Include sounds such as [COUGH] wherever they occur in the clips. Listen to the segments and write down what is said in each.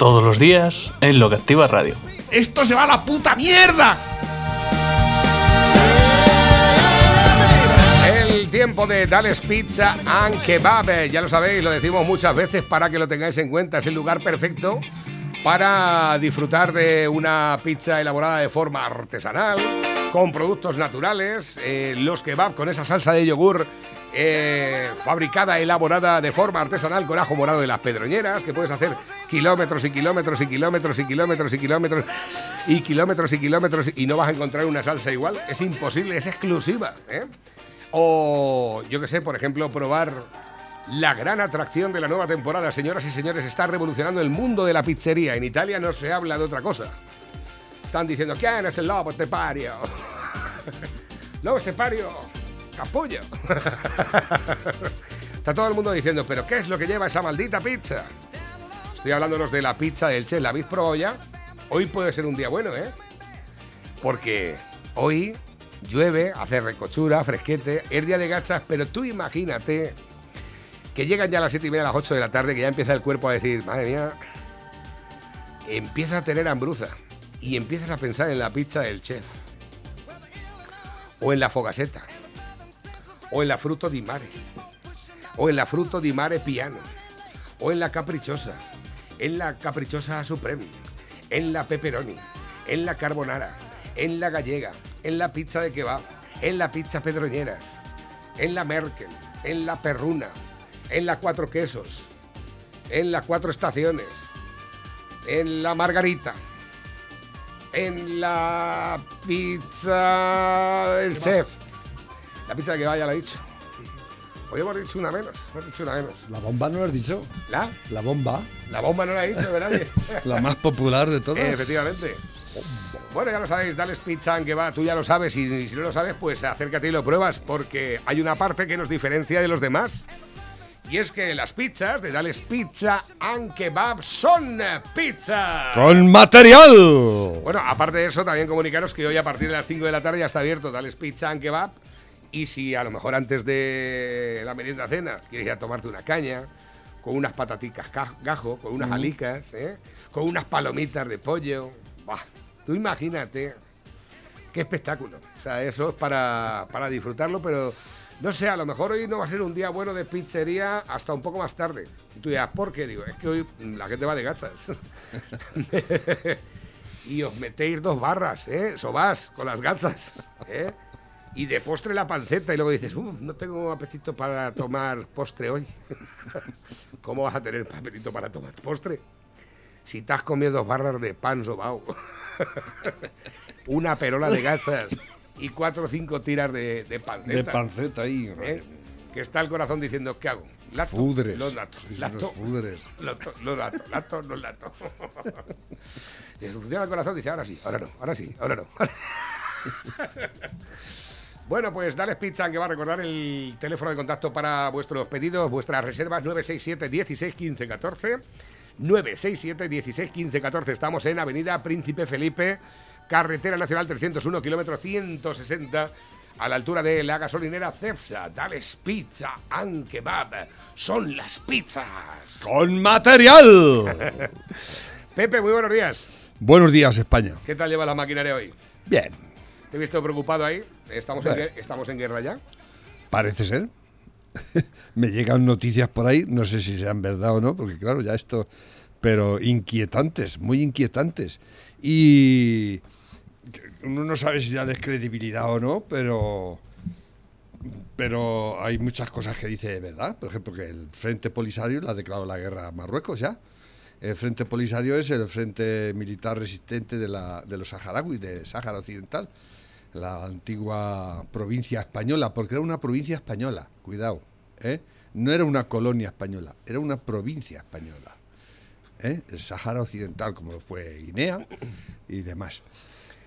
Todos los días en Lo que Activa Radio. ¡Esto se va a la puta mierda! El tiempo de Dales Pizza and Kebab, ya lo sabéis, lo decimos muchas veces para que lo tengáis en cuenta, es el lugar perfecto para disfrutar de una pizza elaborada de forma artesanal, con productos naturales, eh, los kebab con esa salsa de yogur eh, fabricada, elaborada de forma artesanal con ajo morado de las pedroñeras, que puedes hacer kilómetros y kilómetros y kilómetros y kilómetros y kilómetros y kilómetros y kilómetros y no vas a encontrar una salsa igual. Es imposible, es exclusiva. ¿eh? O yo que sé, por ejemplo, probar la gran atracción de la nueva temporada, señoras y señores, está revolucionando el mundo de la pizzería. En Italia no se habla de otra cosa. Están diciendo, ¿quién es el lobo estepario? [LAUGHS] lobo estepario, capullo. Está todo el mundo diciendo, ¿pero qué es lo que lleva esa maldita pizza? Estoy hablándonos de la pizza del Che, ¿la habéis probado? Hoy puede ser un día bueno, ¿eh? Porque hoy llueve, hace recochura, fresquete, es día de gachas, pero tú imagínate que llegan ya a las 7 y media, a las 8 de la tarde, que ya empieza el cuerpo a decir, madre mía, empieza a tener hambruza y empiezas a pensar en la pizza del chef, o en la fogaseta, o en la fruto di mare, o en la fruto di mare piano, o en la caprichosa, en la caprichosa supreme, en la pepperoni, en la carbonara, en la gallega, en la pizza de kebab, en la pizza pedroñeras, en la Merkel, en la perruna, en la cuatro quesos, en las cuatro estaciones, en la margarita, en la pizza del chef. La pizza de kebab ya la he dicho. Hoy hemos dicho una menos, hemos dicho una menos. La bomba no lo has dicho. ¿La? La bomba, La bomba no la he dicho, ¿verdad? [LAUGHS] la más popular de todas. Eh, efectivamente. Bueno, ya lo sabéis, dale pizza que va, tú ya lo sabes y si no lo sabes, pues acércate y lo pruebas porque hay una parte que nos diferencia de los demás. Y es que las pizzas de Dales Pizza and Kebab son pizza. Con material. Bueno, aparte de eso, también comunicaros que hoy a partir de las 5 de la tarde ya está abierto Dales Pizza and Kebab. Y si a lo mejor antes de la merienda cena quieres ir a tomarte una caña, con unas pataticas ca- gajo, con unas alicas, ¿eh? con unas palomitas de pollo, tú imagínate qué espectáculo. O sea, eso es para, para disfrutarlo, pero no sé, a lo mejor hoy no va a ser un día bueno de pizzería hasta un poco más tarde. Y tú dirás, ¿por qué? Digo, es que hoy la gente va de gachas. [LAUGHS] [LAUGHS] y os metéis dos barras, ¿eh? Sobás con las gachas, ¿eh? Y de postre la panceta y luego dices, "Uh, no tengo apetito para tomar postre hoy. [LAUGHS] ¿Cómo vas a tener apetito para tomar postre? Si te has comido dos barras de pan sobao, [LAUGHS] una perola de gachas y cuatro o cinco tiras de, de panceta. De panceta ahí. ¿eh? Que está el corazón diciendo, ¿qué hago? ¿Lato? Fudres. Los lato. Sí, Lato. los fudres. [LAUGHS] Lato, los lato. Lato, no lato. Y se funciona el corazón dice, ahora sí, ahora no, ahora sí, ahora no. Bueno, pues Dales Pizza, que va a recordar el teléfono de contacto para vuestros pedidos, vuestras reservas 967 16 15 14. 967 16 15 14. Estamos en Avenida Príncipe Felipe, Carretera Nacional 301, kilómetro 160, a la altura de la gasolinera Cepsa. Dales Pizza and Kebab. Son las pizzas. Con material. [LAUGHS] Pepe, muy buenos días. Buenos días, España. ¿Qué tal lleva la maquinaria hoy? Bien, Te he visto preocupado ahí. ¿Estamos en, estamos en guerra ya? parece ser. [LAUGHS] Me llegan noticias por ahí, no sé si sean verdad o no, porque claro, ya esto, pero inquietantes, muy inquietantes. Y uno no sabe si darles credibilidad o no, pero pero hay muchas cosas que dice de verdad. Por ejemplo, que el Frente Polisario le ha declarado la guerra a Marruecos ya. El Frente Polisario es el frente militar resistente de, la, de los saharauis, de Sáhara Occidental, la antigua provincia española, porque era una provincia española, cuidado, ¿eh? no era una colonia española, era una provincia española. ¿eh? el Sáhara Occidental, como fue Guinea y demás.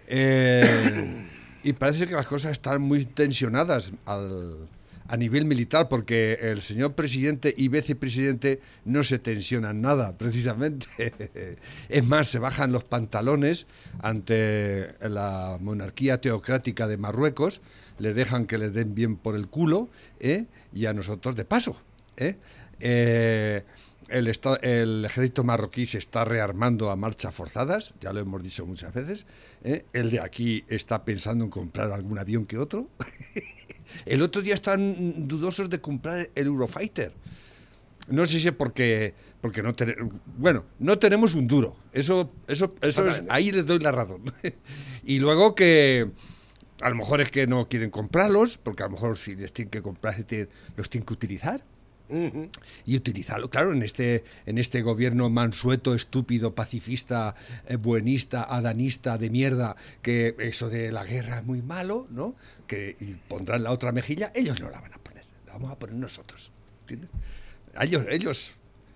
Eh, y parece que las cosas están muy tensionadas al, a nivel militar, porque el señor presidente y vicepresidente no se tensionan nada, [LAUGHS] precisamente. Es más, se bajan los pantalones ante la monarquía teocrática de Marruecos, les dejan que les den bien por el culo, ¿eh? y a nosotros de paso. ¿eh? Eh, el, el ejército marroquí se está rearmando a marchas forzadas, ya lo hemos dicho muchas veces. ¿eh? El de aquí está pensando en comprar algún avión que otro. [LAUGHS] el otro día están dudosos de comprar el Eurofighter. No sé si es porque, porque no tenemos. Bueno, no tenemos un duro. Eso, eso, eso es, ahí les doy la razón. [LAUGHS] y luego que a lo mejor es que no quieren comprarlos, porque a lo mejor si les tienen que comprar, los tienen que utilizar Y utilizarlo, claro, en este, en este gobierno mansueto, estúpido, pacifista, eh, buenista, adanista, de mierda, que eso de la guerra es muy malo, ¿no? Que pondrán la otra mejilla, ellos no la van a poner, la vamos a poner nosotros. ¿entiendes? Ellos, ellos,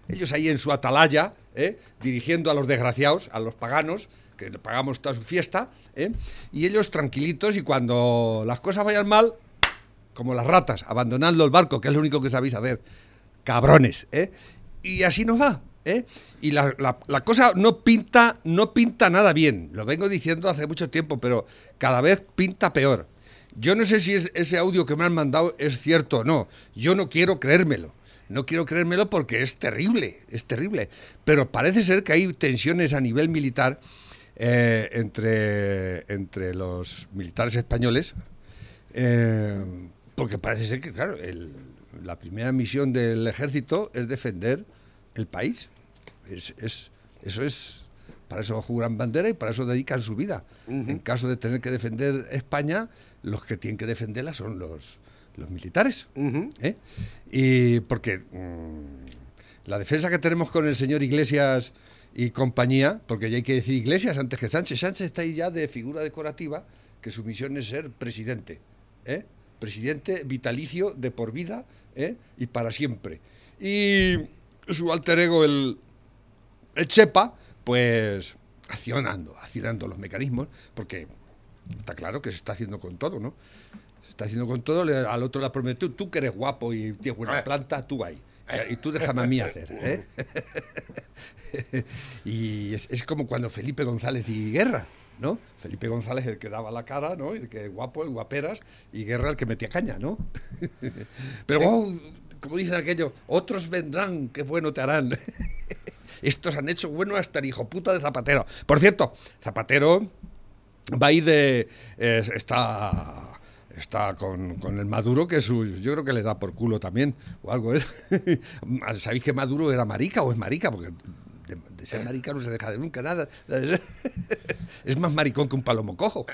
ellos ahí en su atalaya, ¿eh? dirigiendo a los desgraciados, a los paganos, que pagamos toda su fiesta, ¿eh? y ellos tranquilitos y cuando las cosas vayan mal, como las ratas, abandonando el barco, que es lo único que sabéis hacer. Cabrones, ¿eh? Y así nos va, ¿eh? Y la, la- cosa no pinta, no pinta nada bien. Lo vengo diciendo hace mucho tiempo, pero cada vez pinta peor. Yo no sé si es- ese audio que me han mandado es cierto o no. Yo no quiero creérmelo. No quiero creérmelo porque es terrible, es terrible. Pero parece ser que hay tensiones a nivel militar eh, entre, entre los militares españoles, eh, porque parece ser que, claro, el- la primera misión del ejército es defender el país. Es, es- eso es. Para eso juran bandera y para eso dedican su vida. En caso de tener que defender España, los que tienen que defenderla son los, los militares. ¿eh? Y porque mm, la defensa que tenemos con el señor Iglesias y compañía, porque ya hay que decir Iglesias antes que Sánchez, Sánchez está ahí ya de figura decorativa, que su misión es ser presidente, ¿eh? Presidente vitalicio de por vida ¿eh? y para siempre. Y su alter ego, el, el Chepa, pues accionando, accionando los mecanismos, porque está claro que se está haciendo con todo, ¿no? Se está haciendo con todo, le- al otro le ha prometido, tú que eres guapo y tienes buena Eh. planta, tú ahí. Y tú déjame a mí hacer, ¿eh? [LAUGHS] [LAUGHS] y es, es como cuando Felipe González y Guerra, ¿no? Felipe González el que daba la cara, ¿no? El que guapo, el guaperas, y Guerra el que metía caña, ¿no? [LAUGHS] Pero, oh, como dicen aquello, otros vendrán, qué bueno te harán. [LAUGHS] Estos han hecho bueno hasta el hijo puta de Zapatero. Por cierto, Zapatero va a ir de. eh, está. Está con, con el Maduro, que es su, yo creo que le da por culo también, o algo es. [LAUGHS] ¿Sabéis que Maduro era marica o es marica? Porque de, de ser marica no se deja de nunca nada. [LAUGHS] Es más maricón que un palomo cojo.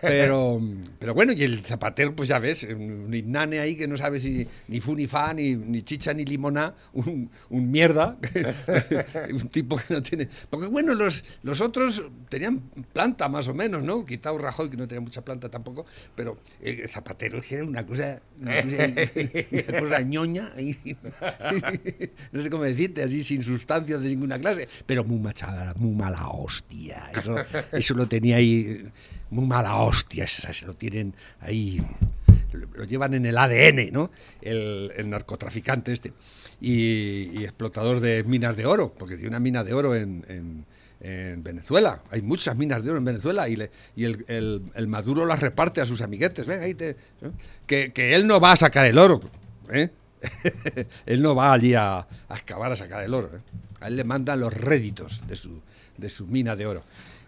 Pero, pero bueno, y el zapatero, pues ya ves, un inane ahí que no sabe si ni fu ni fa, ni, ni chicha ni limona, un, un mierda, [LAUGHS] un tipo que no tiene... Porque bueno, los, los otros tenían planta más o menos, ¿no? Quitado Rajoy, que no tenía mucha planta tampoco, pero el zapatero es que era una cosa, una cosa, una cosa ñoña, [LAUGHS] no sé cómo decirte, así sin sustancia de ninguna clase, pero muy machada, muy mala hostia. Eso, eso lo tenía ahí, muy mala hostia, se lo tienen ahí, lo, llevan en el ADN, ¿no? El, narcotraficante este. Y, explotador de minas de oro, porque tiene una mina de oro en, en- en Venezuela. Hay muchas minas de oro en Venezuela y, le- y el, el- el Maduro las reparte a sus amiguetes. Venga, ahí te, que, que él no va a sacar el oro. ¿eh? [LAUGHS] él no va allí a, a excavar a sacar el oro. ¿eh? A él le mandan los réditos de su, de su mina de oro.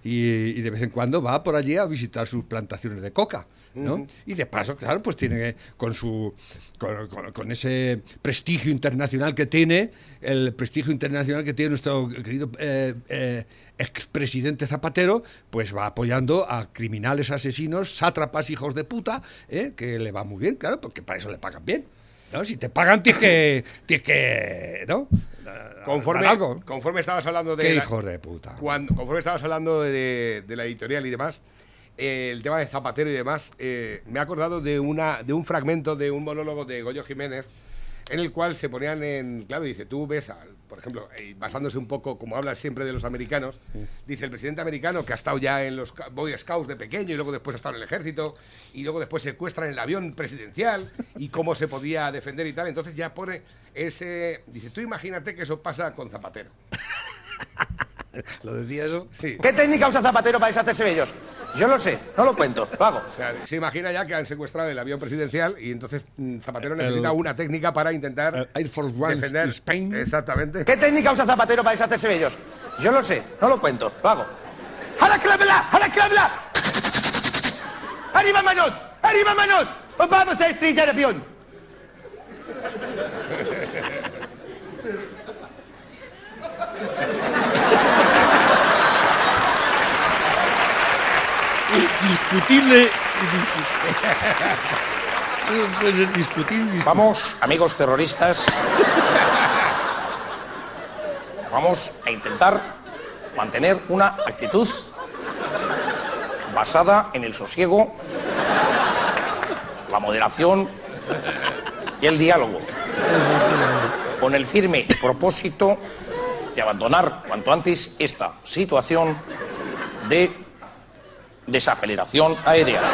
Y, y de vez en cuando va por allí a visitar sus plantaciones de coca. ¿no? Y de paso, claro, pues tiene que, con su con, con- con ese prestigio internacional que tiene, el prestigio internacional que tiene nuestro querido eh, eh, expresidente Zapatero, pues va apoyando a criminales, asesinos, sátrapas, hijos de puta, ¿eh? que le va muy bien, claro, porque para eso le pagan bien. ¿No? Si te pagan, tienes que, tienes que ¿no? Conforme, algo. conforme estabas hablando de... Qué la- hijos de puta. Cuando, conforme estabas hablando de, de la editorial y demás, eh, el tema de Zapatero y demás, eh, me he acordado de, una, de un fragmento de un monólogo de Goyo Jiménez en el cual se ponían en. Claro, dice, tú ves, por ejemplo, eh, basándose un poco, como habla siempre de los americanos, dice el presidente americano que ha estado ya en los Boy Scouts de pequeño y luego después ha estado en el ejército y luego después secuestran el avión presidencial y cómo se podía defender y tal. Entonces ya pone ese. Dice, tú imagínate que eso pasa con Zapatero. [LAUGHS] ¿Lo decía eso? Sí. ¿Qué técnica usa Zapatero para deshacerse de ellos? Yo lo sé, no lo cuento, lo hago. O sea, se imagina ya que han secuestrado el avión presidencial y entonces mm, Zapatero necesita una técnica para intentar Air Force One defender. Spain. Exactamente. ¿Qué técnica usa Zapatero para deshacerse de ellos? Yo lo sé, no lo cuento, lo hago. ¡Hala clámela! ¡Hala clámela! ¡Arriba manos! ¡Arriba manos! ¡Os vamos a estrellar el avión! [LAUGHS] Discutible. Discutible. Vamos, amigos terroristas. Vamos a intentar mantener una actitud basada en el sosiego, la moderación y el diálogo, con el firme propósito de abandonar cuanto antes esta situación de desaceleración aérea. [LAUGHS]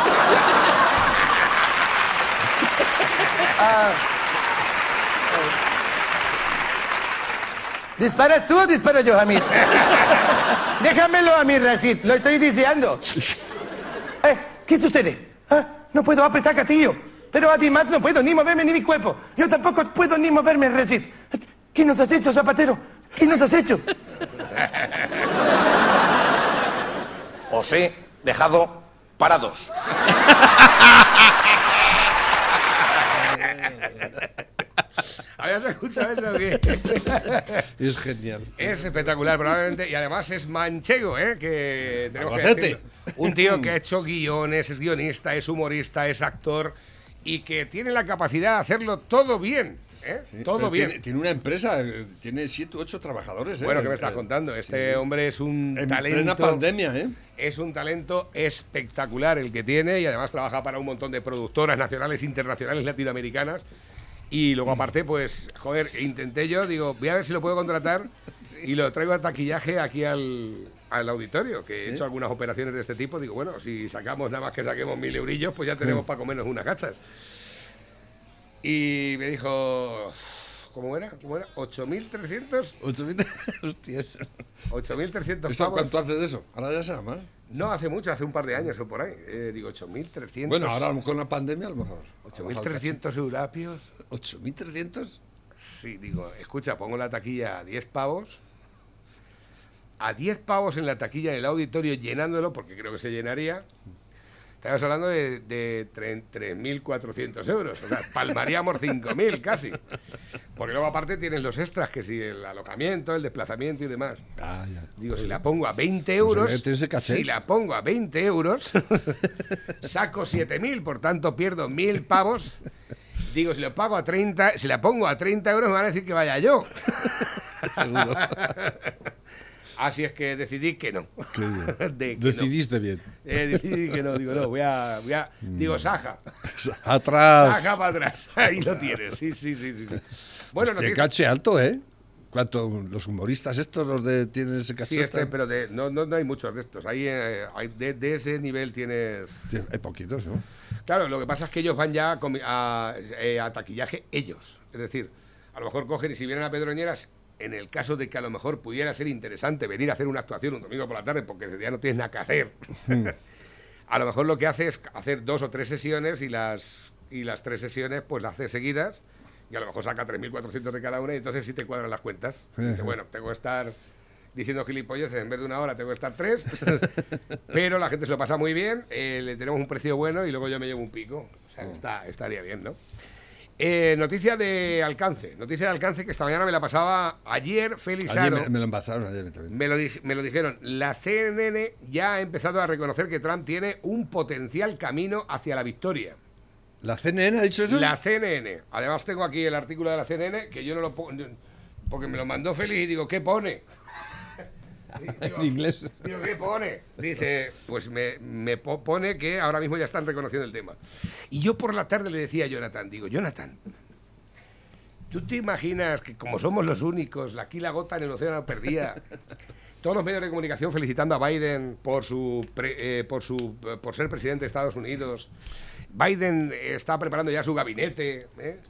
¿Disparas tú o disparo yo, Hamid? [LAUGHS] Déjamelo a mí, Rashid, lo estoy diciendo. [LAUGHS] Eh, ¿Qué sucede? Ah, No puedo apretar gatillo. Pero además no puedo ni moverme ni mi cuerpo. Yo tampoco puedo ni moverme, Rashid. ¿Qué nos has hecho, Zapatero? ¿Qué nos has hecho? Os he dejado parados. ¿Habías escuchado eso? o qué? Es genial. es espectacular, probablemente. Y además es manchego, ¿eh? Que tenemos que Albacete. decirlo. Un tío que ha hecho guiones, es guionista, es humorista, es actor y que tiene la capacidad de hacerlo todo bien. ¿eh? todo bien. Tiene, tiene una empresa, eh, tiene siete u ocho trabajadores. ¿eh? Bueno, ¿qué me estás Eh, contando? Este hombre es un En talento. plena pandemia, ¿eh? Es un talento espectacular el que tiene y además trabaja para un montón de productoras nacionales, internacionales, latinoamericanas. Y luego aparte, pues, joder, intenté yo, digo, voy a ver si lo puedo contratar [LAUGHS] y lo traigo a taquillaje aquí al, al auditorio, que he hecho algunas operaciones de este tipo. Digo, bueno, si sacamos nada más que saquemos mil eurillos, pues ya tenemos para comernos unas gachas. Y me dijo, ¿cómo era? ¿Cómo era? 8.300 Ocho mil- [LAUGHS] Hostias. 8.300 ¿Esto pavos. cuánto hace de eso? Ahora ya será más. No, hace mucho, hace un par de años o por ahí. Eh, digo, 8.300. Bueno, ahora con la pandemia, a lo mejor. 8.300 eurapios. ¿8.300? Sí, digo, escucha, pongo la taquilla a 10 pavos. A 10 pavos en la taquilla del auditorio llenándolo, porque creo que se llenaría. Estamos hablando de, de tre- 3.400 euros. O sea, palmaríamos 5.000 casi. Porque luego aparte tienes los extras, que si el alojamiento, el desplazamiento y demás. Ah, ya. Digo, si la pongo a 20 euros, Pues, caché. si la pongo a 20 euros, [LAUGHS] saco 7.000, por tanto pierdo 1.000 pavos. Digo, si lo pago a 30, si la pongo a 30 euros me van a decir que vaya yo. [LAUGHS] Seguro. [LAUGHS] Así es que decidí que no. De que no. Decidiste bien. Eh, decidí que no, digo, no, voy a, voy a digo, Saja. Atrás. Saja para atrás. Ahí lo tienes, sí, sí, sí, sí. sí. Bueno, Hostia, noticia- caché alto, ¿eh? ¿Cuánto? Los humoristas estos, los de tienen ese caché. Sí, este, pero de- no, no, no hay muchos de estos. Ahí, eh, hay- de, de ese nivel tienes... Sí, Hay poquitos, ¿no? Claro, lo que pasa es que ellos van ya a, a, eh, a taquillaje ellos. Es decir, a lo mejor cogen y si vienen a Pedroñeras, en el caso de que a lo mejor pudiera ser interesante venir a hacer una actuación un domingo por la tarde porque ese día no tienes nada que hacer, [LAUGHS] a lo mejor lo que hace es hacer dos o tres sesiones y las, y las tres sesiones pues las hace seguidas y a lo mejor saca 3.400 de cada una y entonces sí te cuadran las cuentas. Dice, bueno, tengo que estar diciendo gilipolleces, en vez de una hora tengo que estar tres, [LAUGHS] pero la gente se lo pasa muy bien, eh, le tenemos un precio bueno y luego yo me llevo un pico. O sea, que está, estaría bien, ¿no? Eh, noticia de alcance, noticia de alcance que esta mañana me la pasaba ayer Félix Ayer me, me lo envasaron ayer también. Me lo, dij- me lo dijeron, la CNN ya ha empezado a reconocer que Trump tiene un potencial camino hacia la victoria. ¿La CNN ha dicho eso? La CNN. Además tengo aquí el artículo de la CNN que yo no lo pongo, porque me lo mandó Félix y digo, ¿qué pone? [LAUGHS] Digo, En inglés. Digo, ¿qué pone? Dice, pues me, me po- pone que ahora mismo ya están reconociendo el tema. Y yo por la tarde le decía a Jonathan, digo, Jonathan, ¿Tú te imaginas que como somos los únicos, aquí la gota en el océano perdía? Todos los medios de comunicación felicitando a Biden por su, pre- eh, por su por ser presidente de Estados Unidos. Biden está preparando ya su gabinete. ¿eh?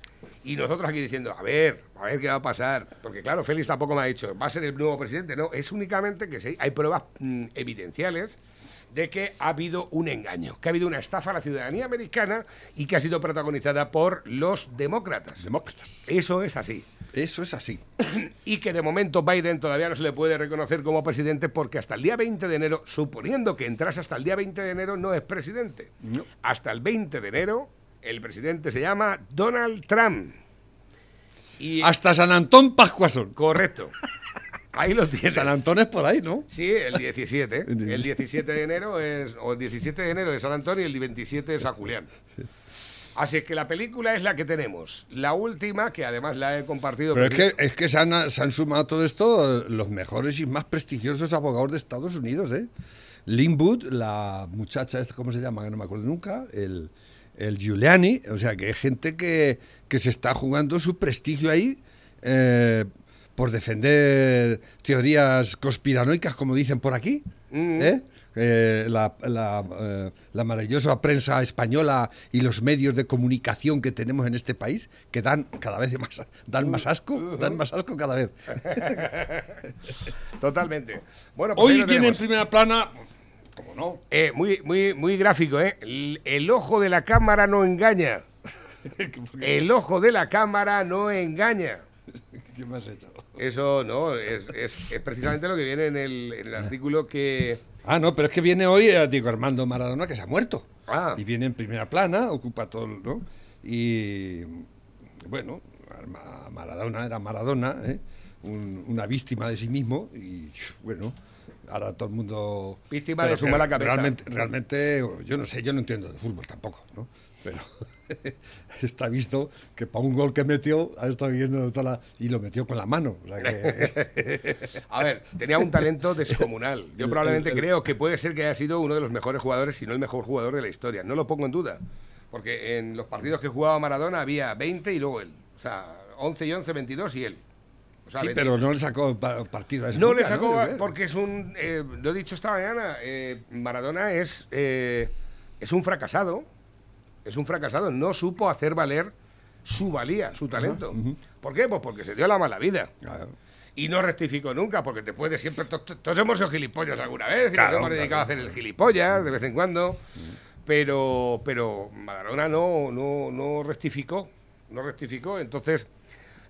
Y nosotros aquí diciendo, a ver, a ver qué va a pasar. Porque claro, Félix tampoco me ha dicho, va a ser el nuevo presidente. No, es únicamente que sí, hay pruebas mm, evidenciales de que ha habido un engaño, que ha habido una estafa a la ciudadanía americana y que ha sido protagonizada por los demócratas. Demócratas. Eso es así. Eso es así. [COUGHS] Y que de momento Biden todavía no se le puede reconocer como presidente porque hasta el día 20 de enero, suponiendo que entrase hasta el día 20 de enero, no es presidente. No. Hasta el 20 de enero, el presidente se llama Donald Trump. Y Hasta San Antón Pascuasón. correcto. [LAUGHS] Ahí lo tienes. San Antón es por ahí, ¿no? Sí, el 17. [LAUGHS] El 17 de enero es. O el 17 de enero de San Antonio y el 27 de San Julián. [LAUGHS] Así es que la película es la que tenemos. La última, que además la he compartido. Pero es que, es que se, han, se han sumado a todo esto eh, los mejores y más prestigiosos abogados de Estados Unidos, ¿eh? Lynn Wood, la muchacha, esta, ¿cómo se llama? No me acuerdo nunca. El, el Giuliani. O sea, que hay gente que, que se está jugando su prestigio ahí eh, por defender teorías conspiranoicas, como dicen por aquí. Mm. ¿Eh? La, la, eh, la maravillosa prensa española y los medios de comunicación que tenemos en este país que dan cada vez más dan más asco dan más asco cada vez [LAUGHS] Totalmente. Bueno, pues hoy lo viene en primera plana como no Eh, muy, muy, muy gráfico, ¿eh? El, el ojo de la cámara no engaña. [LAUGHS] El ojo de la cámara no engaña. [LAUGHS] ¿qué me has hecho? Eso no, es, es- es precisamente lo que viene en el, en el artículo que. ah no pero es que viene hoy eh, Diego Armando Maradona que se ha muerto Ah. y viene en primera plana ocupa todo el- no y bueno Ma- Maradona era Maradona ¿eh? Un- una víctima de sí mismo y bueno ahora todo el mundo Víctima de su mala cabeza. realmente realmente yo no sé yo no entiendo de fútbol tampoco no pero [LAUGHS] está visto que para un gol que metió ha estado viendo toda la, y lo metió con la mano o sea que- [LAUGHS] A ver, tenía un talento descomunal. Yo probablemente el- el- creo que puede ser que haya sido uno de los mejores jugadores, si no el mejor jugador de la historia. No lo pongo en duda. Porque en los partidos que jugaba Maradona había 20 y luego él. O sea, 11 y 11, 22 y él. O sea, sí 20. pero no le sacó pa- partido a ese No le nunca, sacó Yo creo. porque es un. eh, lo he dicho esta mañana. eh, Maradona es. eh, es un fracasado. Es un fracasado. No supo hacer valer su valía, su talento. ¿Por qué? Pues porque se dio la mala vida. Claro. Y no rectificó nunca, porque te puede siempre. to- to- Todos hemos sido gilipollas alguna vez, y Claro, nos hemos dedicado claro. a hacer el gilipollas de vez en cuando. Pero, pero Maradona no, no, no rectificó. No rectificó. Entonces,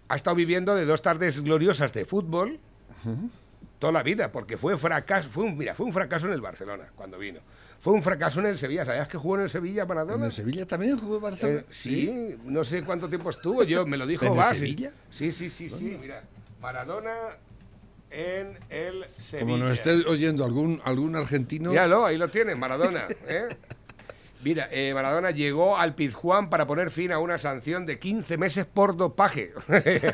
ha estado viviendo de dos tardes gloriosas de fútbol toda la vida, porque fue fracaso. Fue un, mira, fue un fracaso en el Barcelona cuando vino. Fue un fracaso en el Sevilla. ¿Sabías que jugó en el Sevilla ¿En Maradona? el Sevilla también jugó Barcelona? Eh, sí, no sé cuánto tiempo estuvo. Yo me lo dijo ¿En el Bas. Sevilla? Sí, sí, sí, sí. Mira, Maradona en el Sevilla. Como nos esté oyendo algún, algún argentino. Míralo, ahí lo tienes, Maradona. [LAUGHS] ¿eh? Mira, eh, Maradona llegó al Pizjuán para poner fin a una sanción de 15 meses por dopaje. [LAUGHS]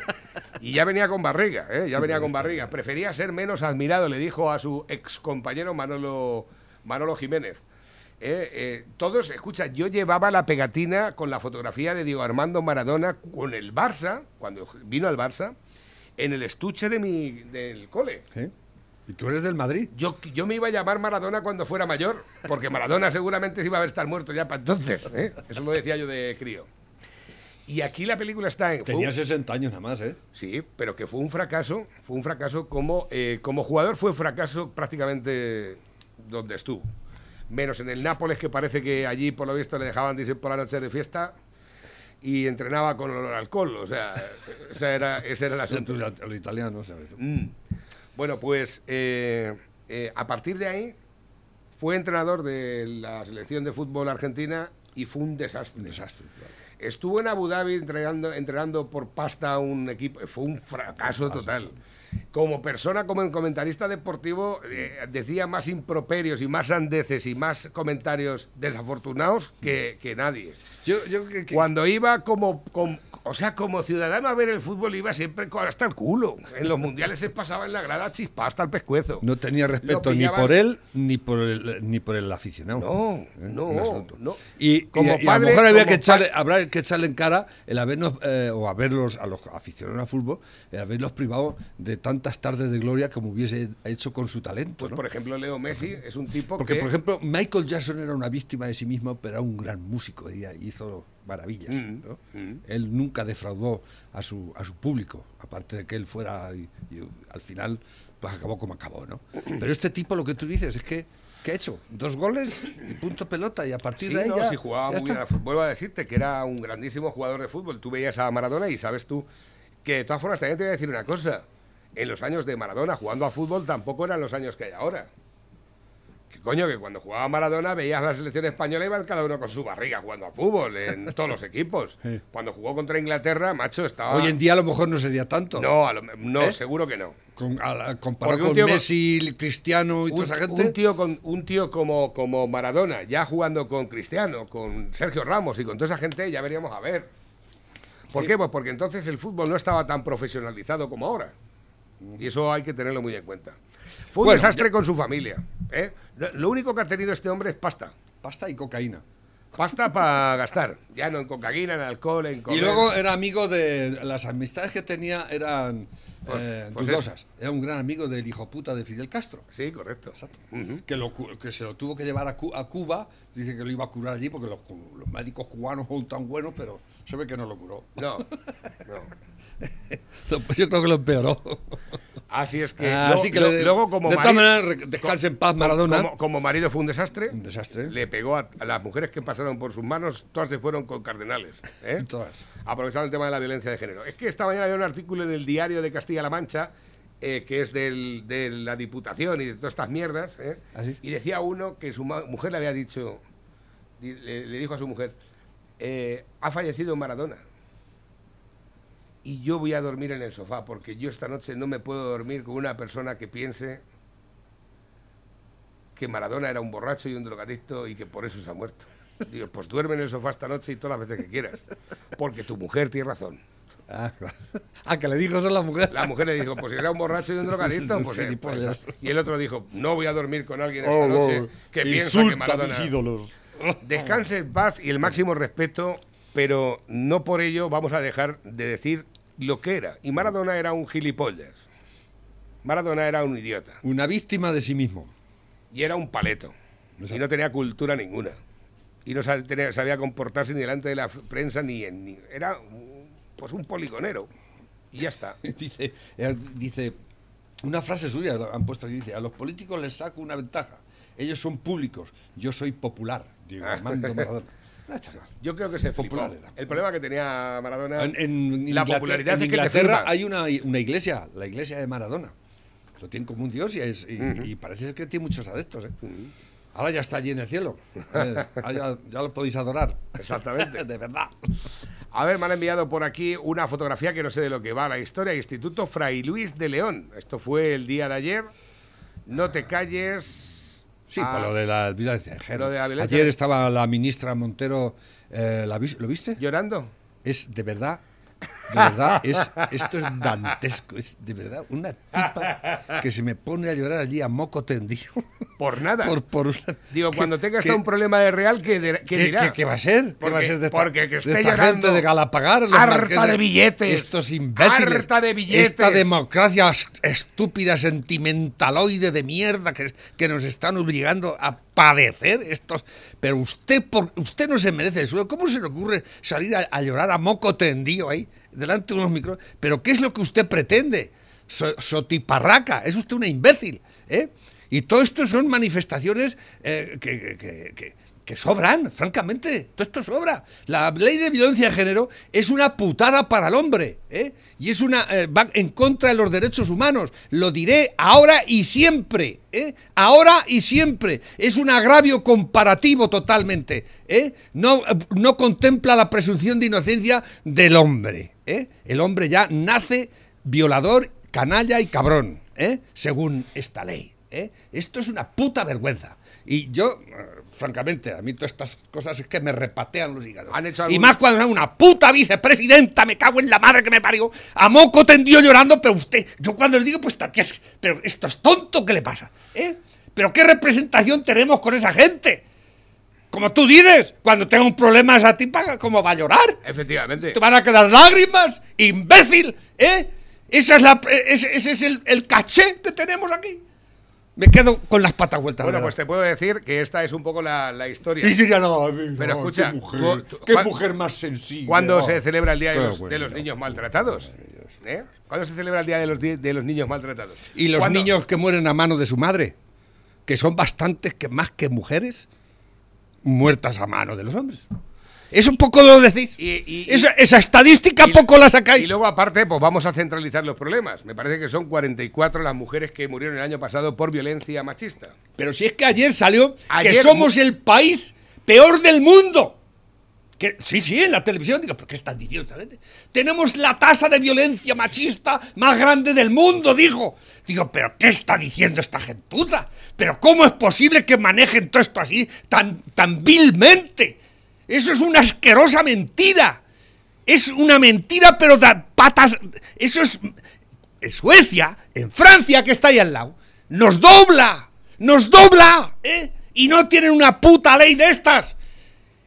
y ya venía con barriga, ¿eh? ya venía con barriga. Prefería ser menos admirado, le dijo a su ex compañero Manolo, Manolo Jiménez. Eh, eh, todos, escucha, yo llevaba la pegatina con la fotografía de Diego Armando Maradona con el Barça, cuando vino al Barça, en el estuche de mi, del cole. ¿Eh? ¿Y tú eres del Madrid? Yo, yo me iba a llamar Maradona cuando fuera mayor, porque Maradona [LAUGHS] seguramente se iba a estar muerto ya para entonces. ¿eh? Eso lo decía yo de crío. Y aquí la película está en... Tenía un- 60 años nada más, ¿eh? Sí, pero que fue un fracaso. Fue un fracaso como, como jugador, fue fracaso prácticamente donde estuvo. Menos en el Nápoles, que parece que allí por lo visto le dejaban de por la noche de fiesta y entrenaba con olor alcohol. O sea, [LAUGHS] ese era, ese era el asunto. Los italianos, ¿sabes? Mm. Bueno, pues eh, eh, a partir de ahí fue entrenador de la selección de fútbol argentina y fue un desastre. Un desastre. claro. Estuvo en Abu Dhabi entrenando, entrenando por pasta a un equipo. Fue un fracaso total. Como persona, como comentarista deportivo, eh, decía más improperios y más sandeces y más comentarios desafortunados que, que nadie. Yo, yo que, que- Cuando iba como, com- O sea, como ciudadano a ver el fútbol iba siempre hasta el culo. En los mundiales se pasaba en la grada chispa hasta el pescuezo. No tenía respeto ni por él ni por el, ni por el aficionado. No, ¿Eh? no. Y, Como y- y a lo padre- mejor había que echarle, habrá que echarle en cara el habernos, eh, o haberlos, a los aficionados al fútbol, el haberlos privado de tantas tardes de gloria como hubiese hecho con su talento. Pues, ¿no? por ejemplo, Leo Messi es un tipo Porque, que... por ejemplo, Michael Jackson era una víctima de sí mismo, pero era un gran músico y hizo maravillas. Mm, ¿no? mm. Él nunca defraudó a su, a su público, aparte de que él fuera, y, y al final, pues acabó como acabó, ¿no? [CLEARS THROAT] Pero este tipo, lo que tú dices, es que, ¿qué ha hecho? Dos goles y punto pelota, y a partir Sí, de ahí no, ya- sí jugaba ya muy bien al fútbol. Vuelvo a decirte que era un grandísimo jugador de fútbol. Tú veías a Maradona y sabes tú que de todas formas también te voy a decir una cosa. En los años de Maradona jugando a fútbol tampoco eran los años que hay ahora. Que coño, que cuando jugaba Maradona veías la selección española y iban cada uno con su barriga jugando a fútbol en [LAUGHS] todos los equipos. Cuando jugó contra Inglaterra, macho, estaba... Hoy en día a lo mejor no sería tanto. No, a lo no, ¿Eh? seguro que no. Con, la- comparado con Messi, Cristiano y toda esa gente. un tío con un tío como, como Maradona, ya jugando con Cristiano, con Sergio Ramos y con toda esa gente, ya veríamos a ver. ¿Por qué? Pues porque entonces el fútbol no estaba tan profesionalizado como ahora. Y eso hay que tenerlo muy en cuenta. Fue un Bueno, desastre con su familia. ¿eh? Lo- único que ha tenido este hombre es pasta. Pasta y cocaína. Pasta para gastar. Ya no en cocaína, en alcohol, en comer. Y luego era amigo de. Las amistades que tenía eran Pues- eh, pues dudosas. Era un gran amigo del hijo puta de Fidel Castro. Sí, correcto. Ujú. Que, lo que se lo tuvo que llevar a, Cu- a Cuba. Dice que lo iba a curar allí porque los médicos cubanos son tan buenos, pero se ve que no lo curó. No, [LAUGHS] no. Yo creo que lo empeoró. Así es que, Ah, luego, así que lo- le- luego como de marido- descanse en paz, Maradona. Como, como marido fue un desastre. Un desastre. Le pegó a, a las mujeres que pasaron por sus manos, todas se fueron con cardenales. ¿eh? [LAUGHS] Todas. Aprovechando el tema de la violencia de género. Es que esta mañana había un artículo en el diario de Castilla-La Mancha, eh, que es del- de la Diputación y de todas estas mierdas, ¿eh? ¿Ah, sí? y decía uno que su mujer le había dicho, di- le, le dijo a su mujer, eh, ha fallecido Maradona. Y yo voy a dormir en el sofá, porque yo esta noche no me puedo dormir con una persona que piense que Maradona era un borracho y un drogadicto y que por eso se ha muerto. Digo, pues duerme en el sofá esta noche y todas las veces que quieras, porque tu mujer tiene razón. Ah, claro. [LAUGHS] Ah, que le dijo eso a la mujer. La mujer le dijo, pues si era un borracho y un drogadicto, [LAUGHS] pues, eh, pues. Y el otro dijo, no voy a dormir con alguien Oh, esta noche que piensa que Maradona... ídolos. [LAUGHS] Descanse en paz y el máximo respeto, pero no por ello vamos a dejar de decir lo que era. Y Maradona era un gilipollas. Maradona era un idiota. Una víctima de sí mismo. Y era un paleto. Y no tenía cultura ninguna. Y no sabía comportarse ni delante de la prensa ni en... ni- era pues un poligonero. Y ya está. [LAUGHS] dice, eh, dice, una frase suya han puesto aquí, dice, a los políticos les saco una ventaja. Ellos son públicos, yo soy popular. Digo, Armando Maradona. [LAUGHS] Ah. Yo creo que se flipó. Popular era. El problema que tenía Maradona... En, en la Inglaterra- popularidad en es que te Inglaterra flipa. hay una, una iglesia, la iglesia de Maradona. Lo tienen como un dios y, es- y, y parece que tiene muchos adeptos. ¿eh? Ahora ya está allí en el cielo. Eh, ya, ya lo podéis adorar. Exactamente. [LAUGHS] de verdad. A ver, me han enviado por aquí una fotografía que no sé de lo que va, la historia Instituto Fray Luis de León. Esto fue el día de ayer. No te calles. Sí, Ah, por lo de la violencia de género. Lo de la violencia Ayer de- estaba la ministra Montero. eh, ¿la vis- ¿Lo viste? ¿Llorando? Es de verdad, de verdad, es, esto es dantesco. Es de verdad una tipa que se me pone a llorar allí a moco tendido. Por nada. Por, por una- Digo, cuando tenga que- hasta un problema de real, ¿qué, de- qué ¿Qué, dirá? qué- qué va a ser? ¿Qué Porque- va a ser de esta, porque que de esté esta llorando, gente de Galapagar? los harta marqueses, de billetes, Estos imbéciles. harta de billetes. Esta democracia es- estúpida, sentimentaloide de mierda que, que nos están obligando a padecer estos. Pero usted, por, usted no se merece eso. ¿Cómo se le ocurre salir a, llorar a moco tendido ahí, delante de unos micrófonos? ¿Pero qué es lo que usted pretende? So- sotiparraca, es usted una imbécil. ¿eh? Y todo esto son manifestaciones eh, que, que- que- que- sobran, francamente. Todo esto sobra. La ley de violencia de género es una putada para el hombre. ¿eh? Y es una. eh, va en contra de los derechos humanos. Lo diré ahora y siempre. ¿eh? Ahora y siempre. Es un agravio comparativo totalmente. ¿eh? No, no contempla la presunción de inocencia del hombre. ¿eh? El hombre ya nace violador, canalla y cabrón, ¿eh? según esta ley. Esto es una puta vergüenza. Y yo, francamente, a mí todas estas cosas es que me repatean los hígados. ¿Han hecho Y más cuando es una puta vicepresidenta, me cago en la madre que me parió, a moco tendido llorando, pero usted, yo cuando le digo, pues, pero esto es tonto, ¿qué le pasa? ¿Eh? ¿Pero qué representación tenemos con esa gente? Como tú dices, cuando tenga un problema esa tipa, ¿cómo va a llorar? Efectivamente. Te van a quedar lágrimas, imbécil, ¿eh? Esa es la, ese, ese es el, el caché que tenemos aquí. Me quedo con las patas vueltas. Bueno, ¿verdad? pues te puedo decir que esta es un poco la, la historia. Y diría, no, no, Pero escucha, qué mujer, tú- tú- qué ¿cuán- mujer más sencilla. ¿Cuándo Oh. se celebra el Día de los, de bueno. los Niños Maltratados? ¿Eh? ¿Cuándo se celebra el Día de los, de los Niños Maltratados? Y los ¿Cuándo? niños que mueren a mano de su madre, que son bastantes que más que mujeres muertas a mano de los hombres. Eso un poco lo decís. Y- y- esa, esa estadística y- poco la sacáis. Y luego, aparte, pues vamos a centralizar los problemas. Me parece que son 44 las mujeres que murieron el año pasado por violencia machista. Pero si es que ayer salió Ayer- que somos el país peor del mundo. Que, sí, sí, en la televisión. Digo, ¿pero qué diciendo esta gente? Tenemos la tasa de violencia machista más grande del mundo, dijo. Digo, ¿pero qué está diciendo esta gentuza? ¿Pero cómo es posible que manejen todo esto así, tan, tan vilmente? Eso es una asquerosa mentira. Es una mentira, pero da patas. Eso es. En Suecia, en Francia, que está ahí al lado, nos dobla. Nos dobla. ¿eh? Y no tienen una puta ley de estas.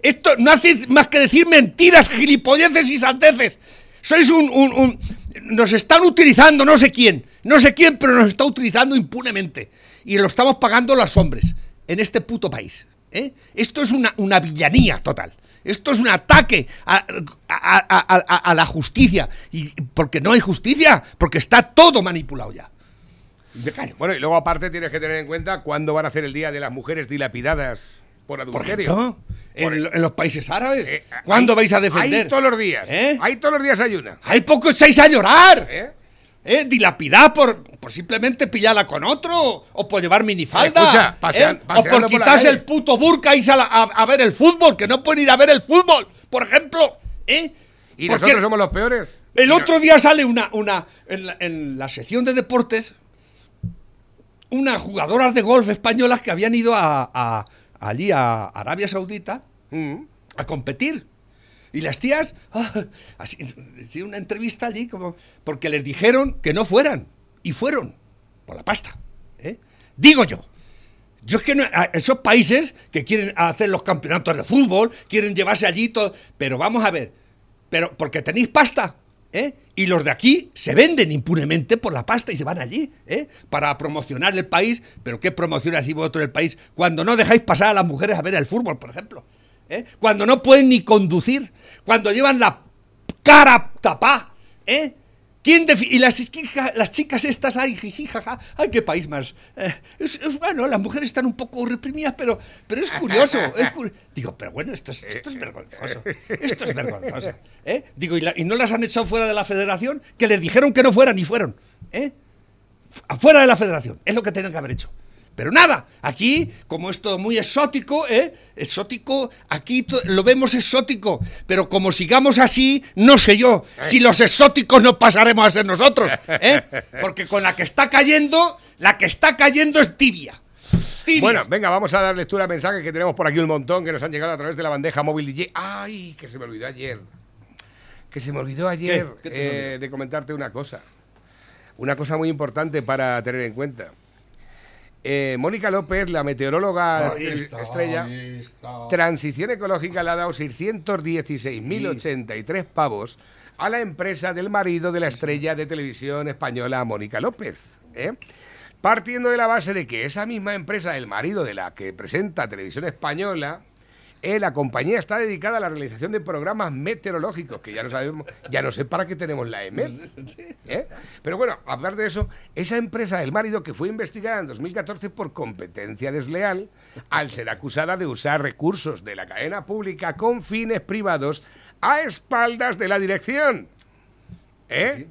Esto no hace más que decir mentiras, gilipolleces y sandeces. Sois un, un- un- Nos están utilizando, no sé quién. No sé quién, pero nos está utilizando impunemente. Y lo estamos pagando los hombres en este puto país. ¿Eh? Esto es una, una villanía total. Esto es un ataque a, a- a- a- la justicia. Y porque no hay justicia, porque está todo manipulado ya. Bueno, y luego, aparte, tienes que tener en cuenta cuándo van a hacer el Día de las Mujeres dilapidadas por adulterio. en, en los países árabes. Eh, ¿Cuándo hay- vais a defender? Hay todos los días. ¿Eh? Hay todos los días hay una. Hay poco echáis a llorar. ¿Eh? ¿Eh? Dilapidar por, por simplemente pillarla con otro o por llevar minifalda. Escucha, pasean- ¿eh? o por quitarse el puto burka y a, la- a- a ver el fútbol, que no pueden ir a ver el fútbol, por ejemplo. ¿eh? Y Porque nosotros somos los peores. El otro día sale una, una en, la, en la sección de deportes, unas jugadoras de golf españolas que habían ido a, a- allí a Arabia Saudita Mm. a competir. Y las tías, ah, así, hicieron una entrevista allí como porque les dijeron que no fueran. Y fueron, por la pasta. ¿eh? Digo yo. Yo es que no- esos países que quieren hacer los campeonatos de fútbol, quieren llevarse allí todo. Pero vamos a ver, pero porque tenéis pasta, ¿eh? Y los de aquí se venden impunemente por la pasta y se van allí, ¿eh? Para promocionar el país. Pero ¿qué promociona así vosotros el país? Cuando no dejáis pasar a las mujeres a ver el fútbol, por ejemplo. ¿Eh? Cuando no pueden ni conducir. Cuando llevan la cara tapada, ¿eh? ¿Quién y las, las chicas estas, ay, jiji, jaja, ay, qué país más. Eh, es, es bueno, las mujeres están un poco reprimidas, pero, pero es curioso. [LAUGHS] es Digo, pero bueno, esto es, esto es vergonzoso. Esto es vergonzoso. ¿eh? Digo, ¿y, la- y no las han echado fuera de la federación? Que les dijeron que no fueran y fueron. ¿eh? afuera de la federación. Es lo que tenían que haber hecho. Pero nada, aquí, como es todo muy exótico, ¿eh? Exótico, aquí lo vemos exótico. Pero como sigamos así, no sé yo si los exóticos no pasaremos a ser nosotros. ¿eh? Porque con la que está cayendo, la que está cayendo es tibia. Tibia. Bueno, venga, vamos a dar lectura a mensajes que tenemos por aquí un montón que nos han llegado a través de la bandeja móvil DJ. ¡Ay! Que se me olvidó ayer. Que se me olvidó ayer ¿Qué? ¿Qué te eh, de comentarte una cosa. Una cosa muy importante para tener en cuenta. Eh, Mónica López, la meteoróloga eh, está, estrella. Transición Ecológica le ha dado 616.083 pavos a la empresa del marido de la estrella de televisión española Mónica López. ¿eh? Partiendo de la base de que esa misma empresa, el marido de la que presenta televisión española, eh, la compañía está dedicada a la realización de programas meteorológicos, que ya no sabemos, ya no sé para qué tenemos la EMET. [LAUGHS] ¿eh? Pero bueno, aparte de eso, esa empresa del marido que fue investigada en 2014 por competencia desleal, al ser acusada de usar recursos de la cadena pública con fines privados a espaldas de la dirección. ¿Eh?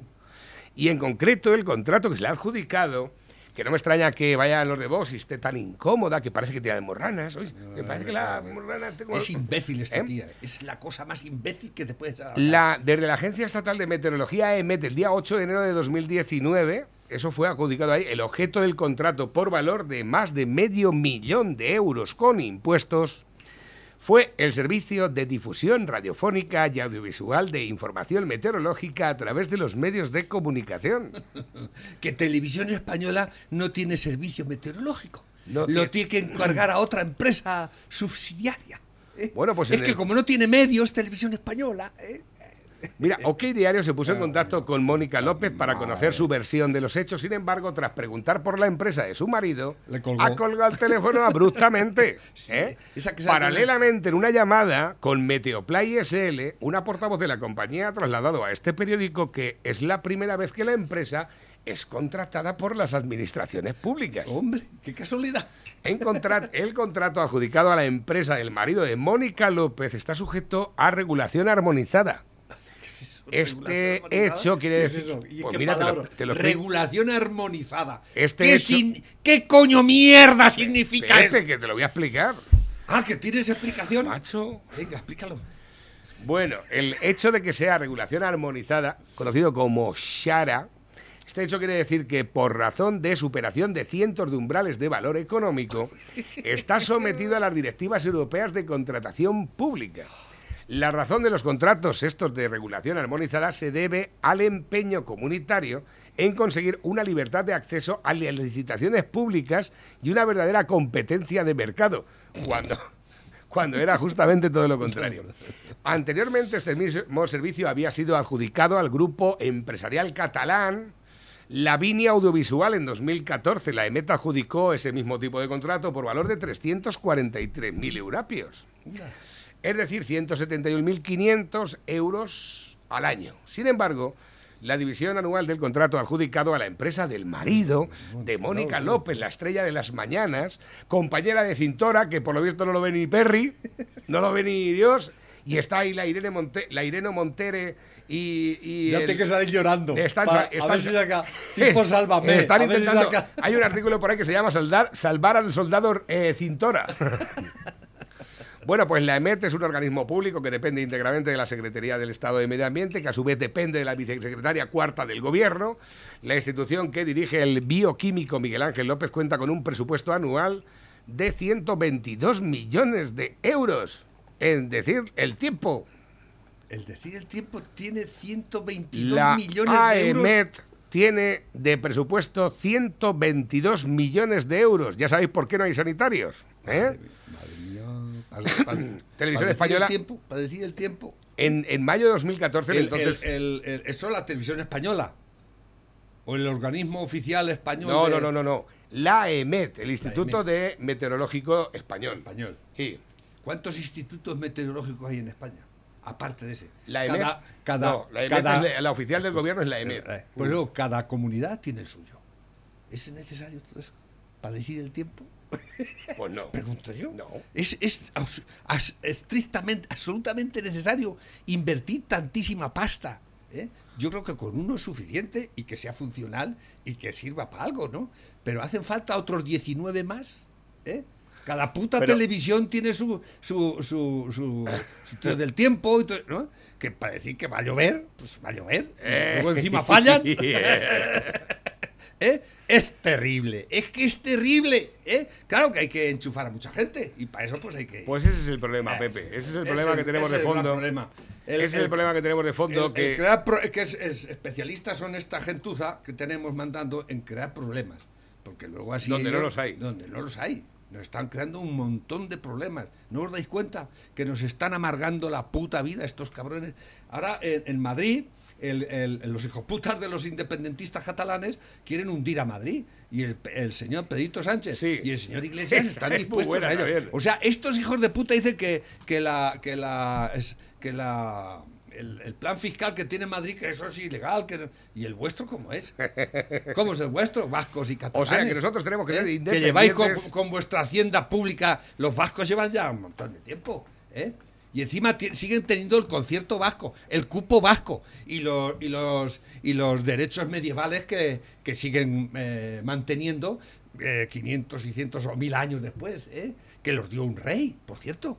Y en concreto el contrato que se le ha adjudicado, que no me extraña que vaya a los de Vox y esté tan incómoda, que parece que tiene morranas. Oye, me parece que la morrana... tengo- Es imbécil esta ¿Eh? tía. Es la cosa más imbécil que te puedes dar. La, desde la Agencia Estatal de Meteorología EMET, el día 8 de enero de 2019, eso fue adjudicado ahí, el objeto del contrato por valor de más de medio millón de euros con impuestos fue el servicio de difusión radiofónica y audiovisual de información meteorológica a través de los medios de comunicación. [LAUGHS] que Televisión Española no tiene servicio meteorológico. No Lo tiene- tiene que encargar a otra empresa subsidiaria. ¿eh? Bueno, pues es que el- como no tiene medios, Televisión Española. ¿eh? Mira, OK Diario se puso en contacto con Mónica López para conocer su versión de los hechos. Sin embargo, tras preguntar por la empresa de su marido, Le colgó. ha colgado el teléfono abruptamente. [LAUGHS] ¿eh? esa que se Paralelamente, en una llamada con Meteoplay SL, una portavoz de la compañía ha trasladado a este periódico que es la primera vez que la empresa es contratada por las administraciones públicas. Hombre, qué casualidad. En contra- [LAUGHS] el contrato adjudicado a la empresa del marido de Mónica López está sujeto a regulación armonizada. Este hecho quiere ¿Qué es decir. eso? ¿Y pues qué mira, te lo, te. Regulación armonizada. Este ¿Qué, hecho- sin- ¿Qué coño mierda significa eso? que te lo voy a explicar. Ah, que tienes explicación. Macho. Venga, explícalo. Bueno, el hecho de que sea regulación armonizada, conocido como SHARA, este hecho quiere decir que por razón de superación de cientos de umbrales de valor económico, está sometido a las directivas europeas de contratación pública. La razón de los contratos estos de regulación armonizada se debe al empeño comunitario en conseguir una libertad de acceso a las licitaciones públicas y una verdadera competencia de mercado, cuando, [LAUGHS] cuando era justamente todo lo contrario. Anteriormente este mismo servicio había sido adjudicado al grupo empresarial catalán Lavinia Audiovisual en 2014. La EMET adjudicó ese mismo tipo de contrato por valor de 343.000 eurapios. Es decir, 171.500 euros al año. Sin embargo, la división anual del contrato adjudicado a la empresa del marido de Mónica López, la estrella de las mañanas, compañera de Cintora, que por lo visto no lo ve ni Perry, [LAUGHS] no lo ve ni Dios, y está ahí la Irene, Monte, la Irene Montere y... y Ya el- te que salir llorando. están, [LAUGHS] están- a ver si saca. Tipo sálvame. Están si intentando. saca- Hay un artículo por ahí que se llama Soldar, Salvar al soldado eh, Cintora. [LAUGHS] Bueno, pues la EMET es un organismo público que depende íntegramente de la Secretaría del Estado de Medio Ambiente, que a su vez depende de la vicesecretaria cuarta del Gobierno. La institución que dirige el bioquímico Miguel Ángel López cuenta con un presupuesto anual de 122 millones de euros. En decir, el tiempo. El decir el tiempo tiene 122 La millones de euros. AEMET tiene de presupuesto 122 millones de euros. Ya sabéis por qué no hay sanitarios. ¿eh? [CLEARS THROAT] Televisión española. El tiempo, para decir el tiempo. En, en mayo de 2014, El- entonces... el- el- ¿Eso es la televisión española? ¿O el organismo oficial español? no, de- no, no, no, no. La EMET, el Instituto de Meteorológico Español. Español. Sí. ¿Cuántos institutos meteorológicos hay en España? Aparte de ese. La EMET. Cada, cada, no, la, EMET cada- es la, la oficial del gobierno es la EMET. Eh, Pues luego, cada comunidad tiene el suyo. ¿Es necesario todo eso? ¿Para decir el tiempo? Pues no. Pregunto yo. No. Es, es as- estrictamente, absolutamente necesario invertir tantísima pasta. ¿eh? Yo creo que con uno es suficiente y que sea funcional y que sirva para algo, ¿no? Pero hacen falta otros 19 más. ¿eh? Cada puta Pero- televisión tiene su, su, su, su, su [LAUGHS] del tiempo, y todo, ¿no? Que para decir que va a llover, pues va a llover. y Luego encima fallan. [LAUGHS] ¿eh? Es terrible, es que es terrible, ¿eh? Claro que hay que enchufar a mucha gente y para eso pues hay que... Pues ese es el problema, Pepe. Ese es el problema que tenemos de fondo. Ese es el problema que tenemos de fondo. que crear que es, es- especialistas son esta gentuza que tenemos mandando en crear problemas. Porque luego así... Donde no los hay. Donde no los hay. Nos están creando un montón de problemas. ¿No os dais cuenta que nos están amargando la puta vida estos cabrones? Ahora en, en Madrid... el- el- los hijoputas de los independentistas catalanes quieren hundir a Madrid y el, el señor Pedrito Sánchez Sí. y el señor Iglesias están es dispuestos buena, a ello. O sea, estos hijos de puta dicen que, que la que la es- que la el, el plan fiscal que tiene Madrid que eso es ilegal que no- y el vuestro cómo es cómo es el vuestro vascos y [LAUGHS] O catalanes sea, que nosotros tenemos que ser ¿Eh? que lleváis con, independientes. con vuestra hacienda pública los vascos llevan ya un montón de tiempo ¿eh? Y encima siguen teniendo el concierto vasco el cupo vasco y los y los y los derechos medievales que, que siguen eh, manteniendo eh, 500 y cientos o mil años después ¿eh? que los dio un rey por cierto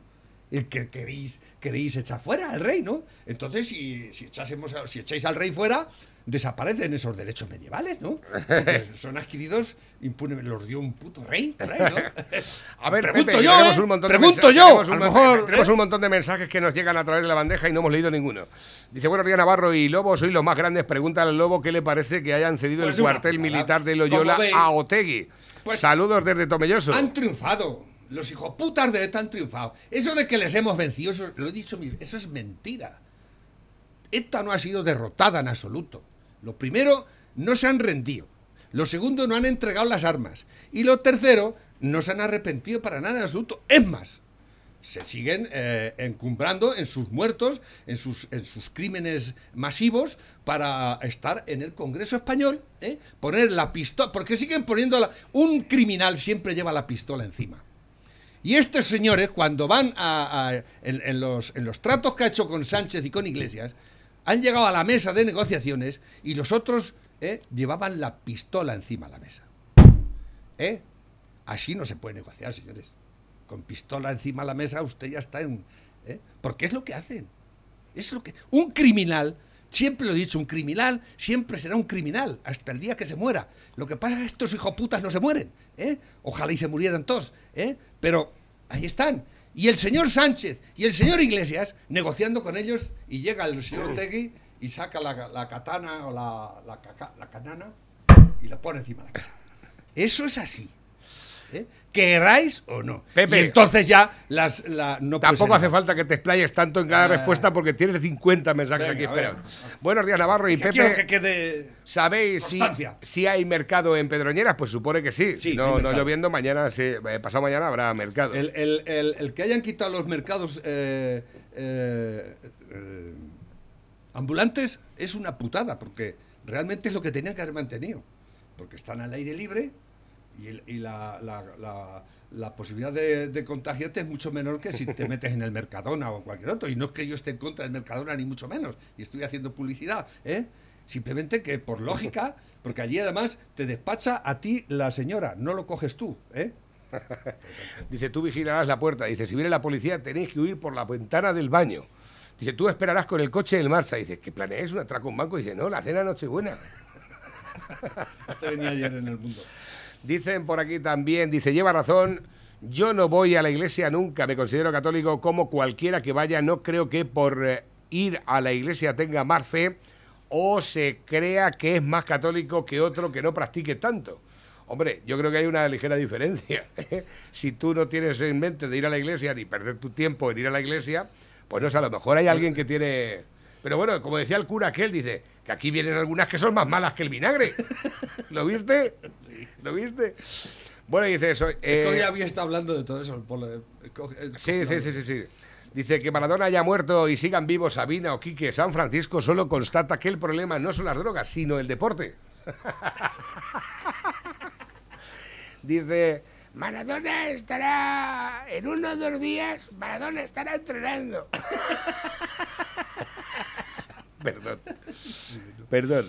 el que queréis, queréis echar fuera al rey, ¿no? Entonces, si, si, echásemos si echáis al rey fuera, desaparecen esos derechos medievales, ¿no? Porque [LAUGHS] son adquiridos impunemente, los dio un puto rey, ¿no? [LAUGHS] A ver, Pregunto Pepe, yo, tenemos ¿eh? un montón Pregunto de yo, mensajes- tenemos a mejor, ¿eh? un montón de mensajes que nos llegan a través de la bandeja y no hemos leído ninguno. Dice, buenos días Navarro y Lobo, sois los más grandes. Pregúntale al Lobo qué le parece que hayan cedido Pues el cuartel militar de Loyola a Otegui. pues- Saludos desde Tomelloso. Han triunfado. Los hijoputas de ETA han triunfado. Eso de que les hemos vencido, eso, lo he dicho, eso es mentira. ETA no ha sido derrotada en absoluto. Lo primero, no se han rendido. Lo segundo, no han entregado las armas. Y lo tercero, no se han arrepentido para nada en absoluto. Es más, se siguen eh, encumbrando en sus muertos, en sus, en sus crímenes masivos, para estar en el Congreso español, ¿eh? poner la pistola, porque siguen poniendo la- un criminal siempre lleva la pistola encima. Y estos señores, cuando van a, en los, en los tratos que ha hecho con Sánchez y con Iglesias, han llegado a la mesa de negociaciones y los otros ¿eh? llevaban la pistola encima de la mesa. ¿Eh? Así no se puede negociar, señores. Con pistola encima de la mesa usted ya está en... ¿eh? Porque es lo que hacen. Es lo que... Un criminal, siempre lo he dicho, un criminal siempre será un criminal hasta el día que se muera. Lo que pasa es que estos hijoputas no se mueren. ¿eh? Ojalá y se murieran todos. ¿eh? Pero ahí están. Y el señor Sánchez y el señor Iglesias negociando con ellos y llega el señor Tegui y saca la, la katana o la, la canana y la pone encima de la mesa. Eso es así. ¿Eh? Queráis o no. Pepe. Y entonces ya las, la, no Tampoco hace falta que te explayes tanto en cada Ah. respuesta porque tienes 50 mensajes Venga, aquí esperados. Buenos días Navarro y Que Pepe. que quede... ¿Sabéis si, si hay mercado en Pedroñeras? Pues supone que sí. Sí, no, no lloviendo, mañana, sí, eh, pasado mañana habrá mercado. El, el- el- el que hayan quitado los mercados eh, eh, eh, ambulantes es una putada, porque realmente es lo que tenían que haber mantenido. Porque están al aire libre y, y la, la- la- la posibilidad de, de contagiarte es mucho menor que si te metes en el Mercadona o cualquier otro. Y no es que yo esté en contra del Mercadona, ni mucho menos. Y estoy haciendo publicidad. ¿eh? Simplemente que por lógica, porque allí además te despacha a ti la señora, no lo coges tú. ¿eh? [LAUGHS] Dice, tú vigilarás la puerta. Dice, si viene la policía tenéis que huir por la ventana del baño. Dice, tú esperarás con el coche en marcha. Dice, ¿qué planeáis? ¿Un atraco a un banco? Dice, no, la cena Nochebuena. [LAUGHS] Este venía ayer en el mundo. Dicen por aquí también, dice, lleva razón, yo no voy a la iglesia nunca, me considero católico como cualquiera que vaya, no creo que por eh, ir a la iglesia tenga más fe o se crea que es más católico que otro que no practique tanto. Hombre, yo creo que hay una ligera diferencia. si tú no tienes en mente de ir a la iglesia ni perder tu tiempo en ir a la iglesia, pues no sé, a lo mejor hay alguien que tiene... Pero bueno, como decía el cura aquel, dice que aquí vienen algunas que son más malas que el vinagre. [LAUGHS] ¿Lo viste? ¿Lo viste? Bueno, dice eso. Eh, hoy había estado hablando de todo eso. Sí, sí, sí, sí, sí. Dice que Maradona haya muerto y sigan vivos Sabina o Quique San Francisco solo constata que el problema no son las drogas, sino el deporte. [LAUGHS] Dice, Maradona estará en uno o dos días, Maradona estará entrenando. [LAUGHS] Perdón. Perdón.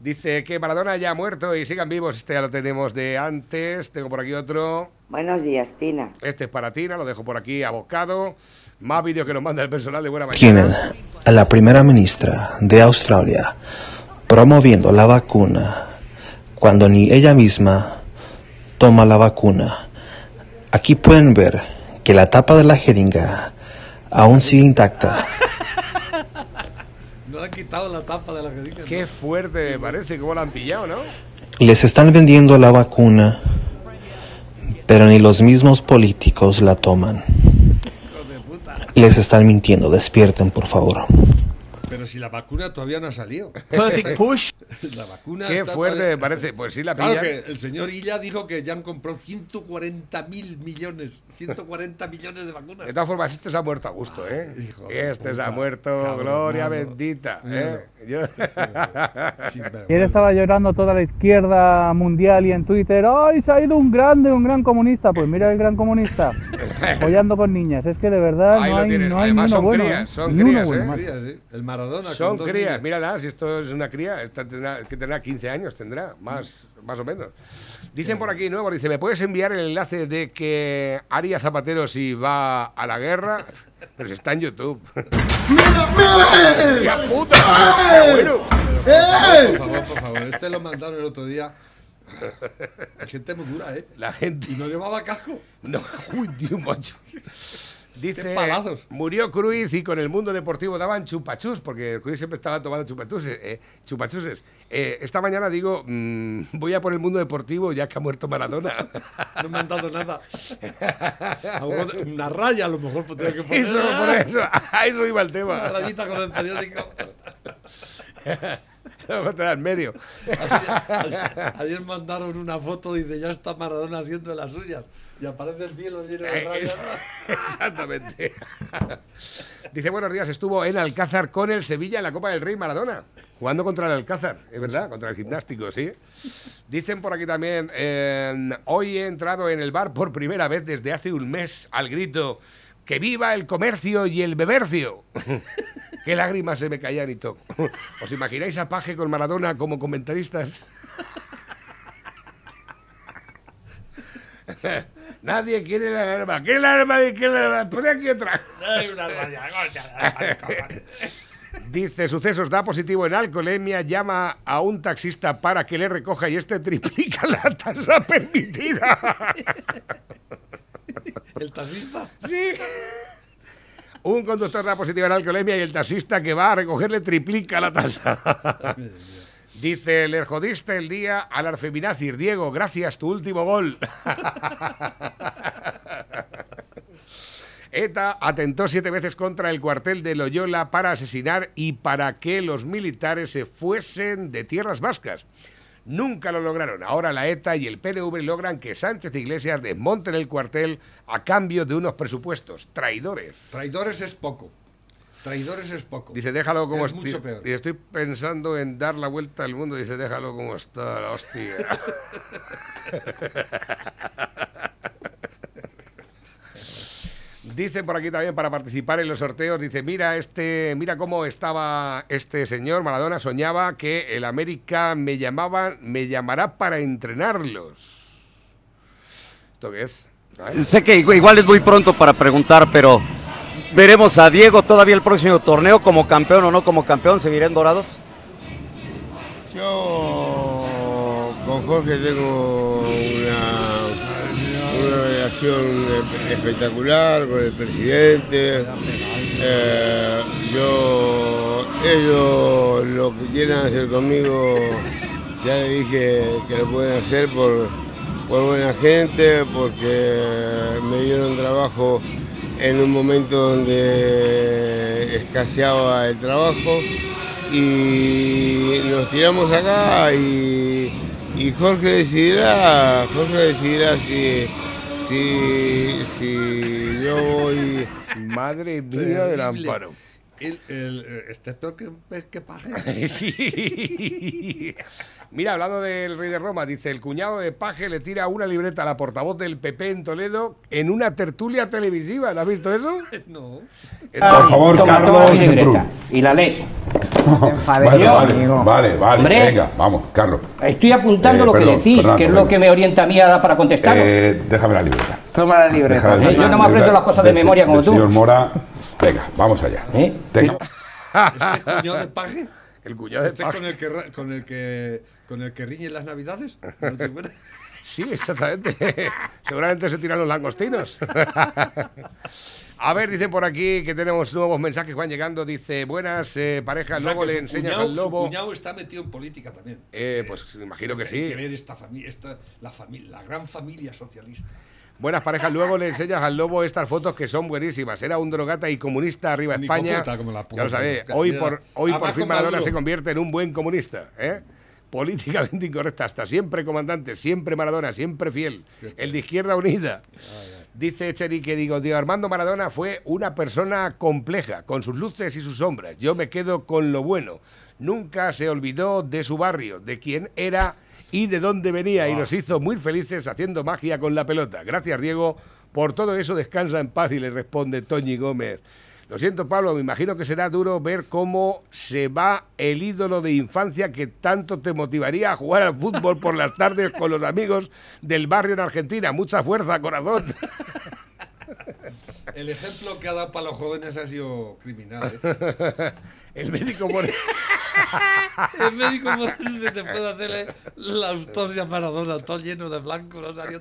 Dice que Maradona ya ha muerto y sigan vivos. Este ya lo tenemos de antes. Tengo por aquí otro. Buenos días, Tina. Este es para Tina, lo dejo por aquí abocado. Más vídeos que nos manda el personal de Buena Tienen Mañana. a la primera ministra de Australia promoviendo la vacuna cuando ni ella misma toma la vacuna. Aquí pueden ver que la tapa de la jeringa aún sigue intacta. Quitado la tapa de la jeringa. Qué fuerte parece, cómo la han pillado, ¿no? Les están vendiendo la vacuna, pero ni los mismos políticos la toman. Les están mintiendo, despierten por favor. Pero si la vacuna todavía no ha salido. [LAUGHS] La vacuna Qué fuerte todavía- me parece. Pues sí la Claro pillan. que el señor Illa dijo que ya han comprado 140 mil millones. 140 millones de vacunas. De todas formas, este se ha muerto a gusto, ¿eh? Este se ha puta, muerto, cabrón, gloria malo. bendita. ¿eh? Yo- [LAUGHS] vergüenza. Ayer estaba llorando toda la izquierda mundial y en Twitter, ¡ay, se ha ido un grande, un gran comunista! Pues mira el gran comunista, [LAUGHS] apoyando con niñas. Es que de verdad Ahí no lo hay, tienen. no hay Además son bueno. crías, ¿eh? son crías, bueno, ¿eh? Crías, ¿eh? El Maradona. con Son dos crías, niños. mírala, si esto es una cría, esta tendrá, que tendrá 15 años, tendrá, más, más o menos. Dicen por aquí, nuevo, dice, ¿me puedes enviar el enlace de que Arias Zapatero si va a la guerra? Pero si está en YouTube. ¡Qué puta! ¡Qué bueno! No, por favor, este lo mandaron el otro día. La gente muy dura, ¿eh? La gente. Y no llevaba casco. No, [LAUGHS] uy, Dios, macho. Dice, murió Cruz y con el mundo deportivo daban chupachus, porque Cruz siempre estaba tomando chupachuses. Eh, chupachuses. Eh, esta mañana digo, mm, voy a por el mundo deportivo ya que ha muerto Maradona. [LAUGHS] No me han dado nada. Una raya a lo mejor tendría que poner. Eso, por eso, a eso iba el Una tema. rayita con el periódico. [LAUGHS] Vamos a tener en medio. Ayer, ayer mandaron una foto, dice, ya está Maradona haciendo las suyas. Y aparece el cielo lleno de Eh, rayas. [LAUGHS] Exactamente. Dice, buenos días, estuvo en Alcázar con el Sevilla en la Copa del Rey Maradona, jugando contra el Alcázar, es verdad, contra el gimnástico, sí. Dicen por aquí también, eh, hoy he entrado en el bar por primera vez desde hace un mes al grito, que viva el comercio y el bebercio. [LAUGHS] Qué lágrimas se me caían y todo. [LAUGHS] ¿Os imagináis a Paje con Maradona como comentaristas? Nadie quiere la alarma. ¿Qué alarma? ¿Qué alarma? Pon aquí otra. Hay una. Dice, sucesos, da positivo en alcoholemia, llama a un taxista para que le recoja y este triplica la tasa permitida. El taxista. Sí. Un conductor da positivo en alcoholemia y el taxista que va a recogerle triplica la tasa. Dice, le jodiste el día al arfeminazir. Diego, gracias, tu último gol. [LAUGHS] ETA atentó siete veces contra el cuartel de Loyola para asesinar y para que los militares se fuesen de tierras vascas. Nunca lo lograron. Ahora la ETA y el PNV logran que Sánchez Iglesias desmonten el cuartel a cambio de unos presupuestos. Traidores. Traidores es poco. Traidores es poco. Dice, déjalo como Es mucho peor. Y estoy pensando en dar la vuelta al mundo. Dice, déjalo como está, la hostia. [LAUGHS] Dice por aquí también para participar en los sorteos, dice, mira este, mira cómo estaba este señor Maradona, soñaba que el América me llamaba, me llamará para entrenarlos. ¿Esto qué es? ¿Sabes? Sé que igu- igual es muy pronto para preguntar, pero veremos a Diego todavía el próximo torneo como campeón o no como campeón. ¿Seguirá en Dorados? Yo con Jorge tengo una, una relación espe- espectacular con el presidente. Eh, yo, ellos lo que quieran hacer conmigo, ya le dije que lo pueden hacer por, por buena gente, porque me dieron trabajo en un momento donde escaseaba el trabajo y nos tiramos acá y, y Jorge decidirá, Jorge decidirá si, si, si yo voy Madre mía del amparo. El, el- este es peor que, que paje. [LAUGHS] Sí. Mira, hablando del rey de Roma, dice, el cuñado de Paje le tira una libreta a la portavoz del PP en Toledo en una tertulia televisiva. ¿Lo has visto eso? [LAUGHS] No. Esto- Por favor, Toma, toma Carlos Semprún. libreta y la lees. [LAUGHS] Vale, Yo, vale, amigo. vale, vale, Hombre. venga, vamos, Carlos. Estoy apuntando Eh, lo que perdón, decís, Fernando, que es lo venga. que me orienta a mí a- para contestar. Eh, déjame la libreta. Toma la libreta. Déjame Yo no me aprendo las cosas de se- memoria como del tú. señor Mora. Venga, vamos allá. ¿Eh? Tenga. ¿Este es cuñado de paje? el cuñado de ¿Este es Paje. con el que, con el que, con el que riñe las navidades? ¿No? [LAUGHS] Sí, exactamente. [LAUGHS] Seguramente se tiran los langostinos. [LAUGHS] A ver, dice por aquí que tenemos nuevos mensajes que van llegando. Dice, buenas eh, parejas, luego que le enseñas cuñado- al lobo. Su cuñado está metido en política también. Eh, pues imagino que Hay sí. que ver esta familia, esta, la, familia, la gran familia socialista. Buenas parejas, luego le enseñas al lobo estas fotos que son buenísimas. Era un drogata y comunista arriba Un España. como la ya lo sabéis. Hoy por, hoy por fin Maradona se convierte en un buen comunista. ¿eh? [LAUGHS] Políticamente incorrecta, hasta siempre comandante, siempre Maradona, siempre fiel. El de Izquierda Unida. Dice Cheri que digo, Diego Armando Maradona fue una persona compleja, con sus luces y sus sombras. Yo me quedo con lo bueno. Nunca se olvidó de su barrio, de quién era y de dónde venía, y nos hizo muy felices haciendo magia con la pelota. Gracias, Diego. Por todo eso descansa en paz y le responde Toñi Gómez. Lo siento, Pablo, me imagino que será duro ver cómo se va el ídolo de infancia que tanto te motivaría a jugar al fútbol por las tardes con los amigos del barrio en Argentina. Mucha fuerza, corazón. [LAUGHS] El ejemplo que ha dado para los jóvenes ha sido criminal. ¿eh? [LAUGHS] El médico pone... [LAUGHS] El médico forense te puede hacerle la autopsia Maradona, todo lleno de blanco, no salió.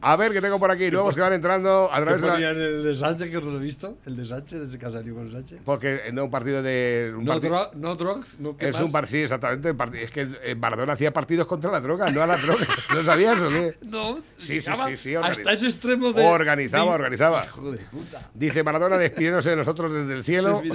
A ver, que tengo por aquí nuevos que van entrando a ¿Qué través de la... el de Sánchez, que no lo he visto? El de Sánchez, desde que ha salido con Sánchez. Porque no un partido de... un No, parti- dro- no drugs, no ¿qué Es más? un partido, exactamente. el parti- Es que eh, Maradona hacía partidos contra la droga, no a las drogas. [LAUGHS] ¿No sabías o qué? [LAUGHS] No, Sí, sí, sí, sí. hasta ese extremo de- Organizaba, de- organizaba. Hijo de puta. Dice Maradona despidiéndose de nosotros desde el cielo. [LAUGHS]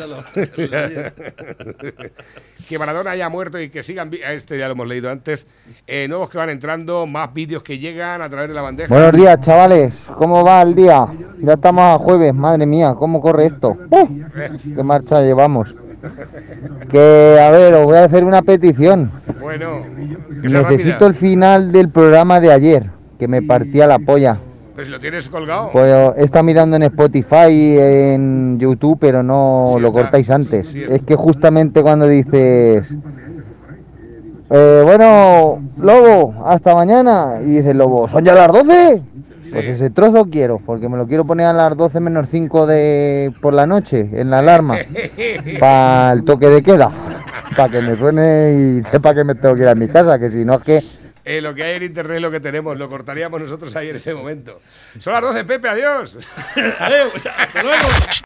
Que Maradona haya muerto y que sigan. Este ya lo hemos leído antes. Eh, nuevos que van entrando, más vídeos que llegan a través de la bandeja. Buenos días, chavales. ¿Cómo va el día? Ya estamos a jueves. Madre mía, ¿cómo corre esto? ¡Uh! ¿Qué marcha llevamos? Que, a ver, os voy a hacer una petición. Bueno, Necesito el final del programa de ayer, que me partía la polla. Si lo tienes colgado. Pues estado mirando en Spotify, en YouTube, pero no Sí lo está. cortáis antes. Sí está. es que justamente cuando dices, eh, bueno, Lobo, hasta mañana, y dice el Lobo, ¿son ya las 12? Pues ese trozo quiero, porque me lo quiero poner a las 12 menos 5 de por la noche, en la alarma, [LAUGHS] para el toque de queda, para que me suene y [LAUGHS] sepa que me tengo que ir a mi casa, que si no es que... Eh, lo que hay en internet es lo que tenemos. Lo cortaríamos nosotros ahí en ese momento. Son las 12, Pepe, adiós. Adiós, hasta luego.